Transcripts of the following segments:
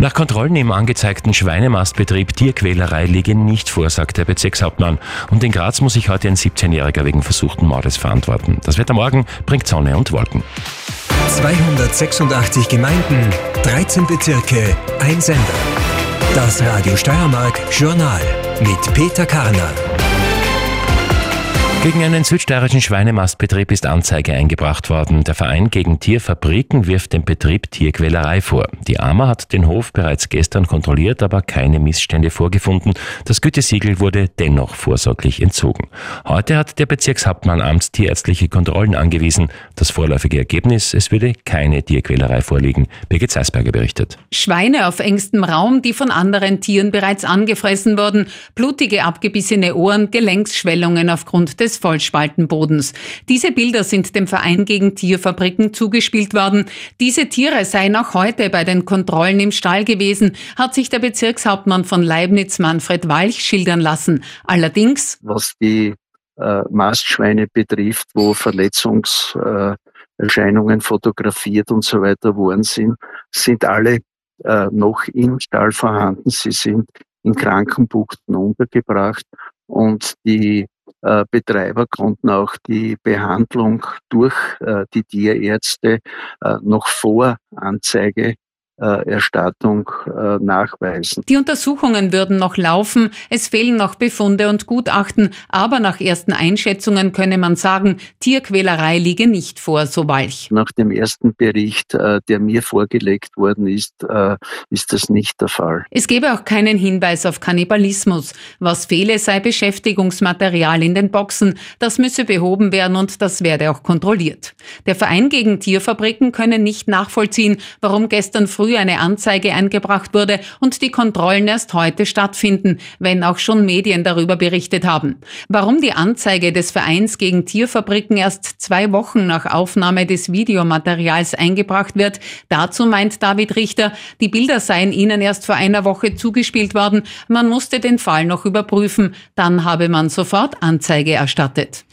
Nach Kontrollen im angezeigten Schweinemastbetrieb Tierquälerei liege nicht vor, sagt der Bezirkshauptmann. Und in Graz muss sich heute ein 17-Jähriger wegen versuchten Mordes verantworten. Das Wetter morgen bringt Sonne und Wolken. 286 Gemeinden, 13 Bezirke, ein Sender. Das Radio Steiermark Journal mit Peter Karner. Gegen einen südsteirischen Schweinemastbetrieb ist Anzeige eingebracht worden. Der Verein gegen Tierfabriken wirft dem Betrieb Tierquälerei vor. Die AMA hat den Hof bereits gestern kontrolliert, aber keine Missstände vorgefunden. Das Gütesiegel wurde dennoch vorsorglich entzogen. Heute hat der Bezirkshauptmann amtstierärztliche Kontrollen angewiesen. Das vorläufige Ergebnis, es würde keine Tierquälerei vorliegen. Birgit Zeisberger berichtet. Schweine auf engstem Raum, die von anderen Tieren bereits angefressen wurden, blutige abgebissene Ohren, Gelenksschwellungen aufgrund des Vollspaltenbodens. Diese Bilder sind dem Verein gegen Tierfabriken zugespielt worden. Diese Tiere seien auch heute bei den Kontrollen im Stall gewesen, hat sich der Bezirkshauptmann von Leibniz Manfred Walch schildern lassen. Allerdings, was die äh, Mastschweine betrifft, wo Verletzungserscheinungen äh, fotografiert und so weiter worden sind, sind alle äh, noch im Stall vorhanden. Sie sind in Krankenbuchten untergebracht und die äh, Betreiber konnten auch die Behandlung durch äh, die Tierärzte äh, noch vor Anzeige Erstattung äh, nachweisen. Die Untersuchungen würden noch laufen, es fehlen noch Befunde und Gutachten, aber nach ersten Einschätzungen könne man sagen, Tierquälerei liege nicht vor, so Walch. Nach dem ersten Bericht, äh, der mir vorgelegt worden ist, ist das nicht der Fall. Es gebe auch keinen Hinweis auf Kannibalismus. Was fehle, sei Beschäftigungsmaterial in den Boxen. Das müsse behoben werden und das werde auch kontrolliert. Der Verein gegen Tierfabriken könne nicht nachvollziehen, warum gestern früh früh eine Anzeige eingebracht wurde und die Kontrollen erst heute stattfinden, wenn auch schon Medien darüber berichtet haben. Warum die Anzeige des Vereins gegen Tierfabriken erst zwei Wochen nach Aufnahme des Videomaterials eingebracht wird, dazu meint David Richter, die Bilder seien ihnen erst vor einer Woche zugespielt worden, man musste den Fall noch überprüfen, dann habe man sofort Anzeige erstattet.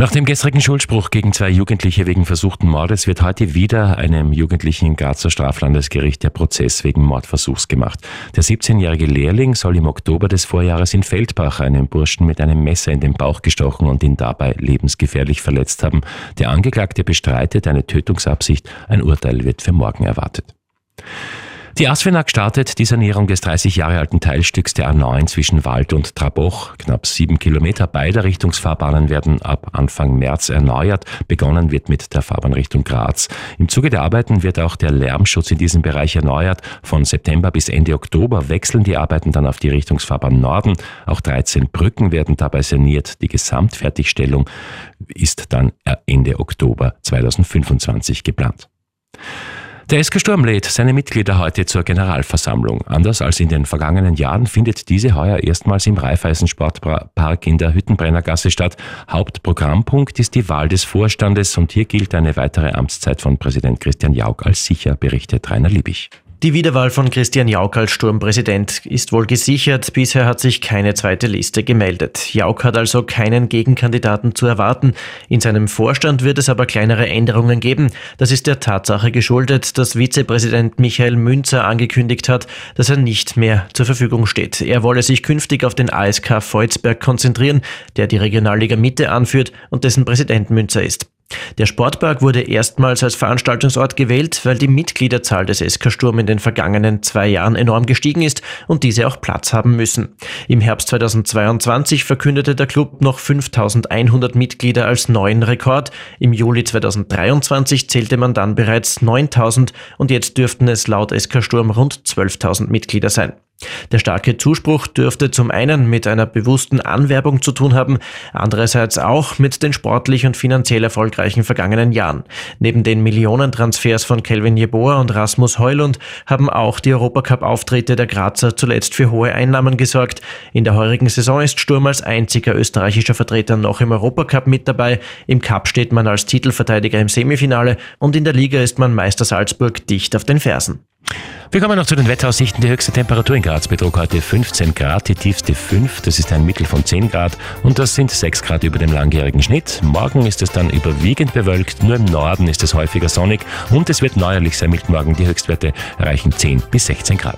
Nach dem gestrigen Schuldspruch gegen zwei Jugendliche wegen versuchten Mordes wird heute wieder einem Jugendlichen im Grazer Straflandesgericht der Prozess wegen Mordversuchs gemacht. Der 17-jährige Lehrling soll im Oktober des Vorjahres in Feldbach einen Burschen mit einem Messer in den Bauch gestochen und ihn dabei lebensgefährlich verletzt haben. Der Angeklagte bestreitet eine Tötungsabsicht. Ein Urteil wird für morgen erwartet. Die ASFINAG startet die Sanierung des 30 Jahre alten Teilstücks der A9 zwischen Wald und Traboch. Knapp sieben Kilometer beider Richtungsfahrbahnen werden ab Anfang März erneuert. Begonnen wird mit der Fahrbahn Richtung Graz. Im Zuge der Arbeiten wird auch der Lärmschutz in diesem Bereich erneuert. Von September bis Ende Oktober wechseln die Arbeiten dann auf die Richtungsfahrbahn Norden. Auch 13 Brücken werden dabei saniert. Die Gesamtfertigstellung ist dann Ende Oktober 2025 geplant. Der SK Sturm lädt seine Mitglieder heute zur Generalversammlung. Anders als in den vergangenen Jahren findet diese heuer erstmals im Raiffeisensportpark in der Hüttenbrennergasse statt. Hauptprogrammpunkt ist die Wahl des Vorstandes und hier gilt eine weitere Amtszeit von Präsident Christian Jauch als sicher, berichtet Rainer Liebig. Die Wiederwahl von Christian Jauch als Sturmpräsident ist wohl gesichert. Bisher hat sich keine zweite Liste gemeldet. Jauch hat also keinen Gegenkandidaten zu erwarten. In seinem Vorstand wird es aber kleinere Änderungen geben. Das ist der Tatsache geschuldet, dass Vizepräsident Michael Münzer angekündigt hat, dass er nicht mehr zur Verfügung steht. Er wolle sich künftig auf den ASK Volzberg konzentrieren, der die Regionalliga Mitte anführt und dessen Präsident Münzer ist. Der Sportpark wurde erstmals als Veranstaltungsort gewählt, weil die Mitgliederzahl des SK Sturm in den vergangenen zwei Jahren enorm gestiegen ist und diese auch Platz haben müssen. Im Herbst 2022 verkündete der Club noch 5100 Mitglieder als neuen Rekord. Im Juli 2023 zählte man dann bereits 9000 und jetzt dürften es laut SK Sturm rund 12.000 Mitglieder sein. Der starke Zuspruch dürfte zum einen mit einer bewussten Anwerbung zu tun haben, andererseits auch mit den sportlich und finanziell erfolgreichen vergangenen Jahren. Neben den Millionentransfers von Kelvin Jeboa und Rasmus Heulund haben auch die Europacup-Auftritte der Grazer zuletzt für hohe Einnahmen gesorgt. In der heurigen Saison ist Sturm als einziger österreichischer Vertreter noch im Europacup mit dabei. Im Cup steht man als Titelverteidiger im Semifinale und in der Liga ist man Meister Salzburg dicht auf den Fersen. Wir kommen noch zu den Wetteraussichten. Die höchste Temperatur in Graz betrug heute 15 Grad, die tiefste 5, das ist ein Mittel von 10 Grad und das sind 6 Grad über dem langjährigen Schnitt. Morgen ist es dann überwiegend bewölkt, nur im Norden ist es häufiger sonnig und es wird neuerlich sehr mild morgen. Die Höchstwerte erreichen 10 bis 16 Grad.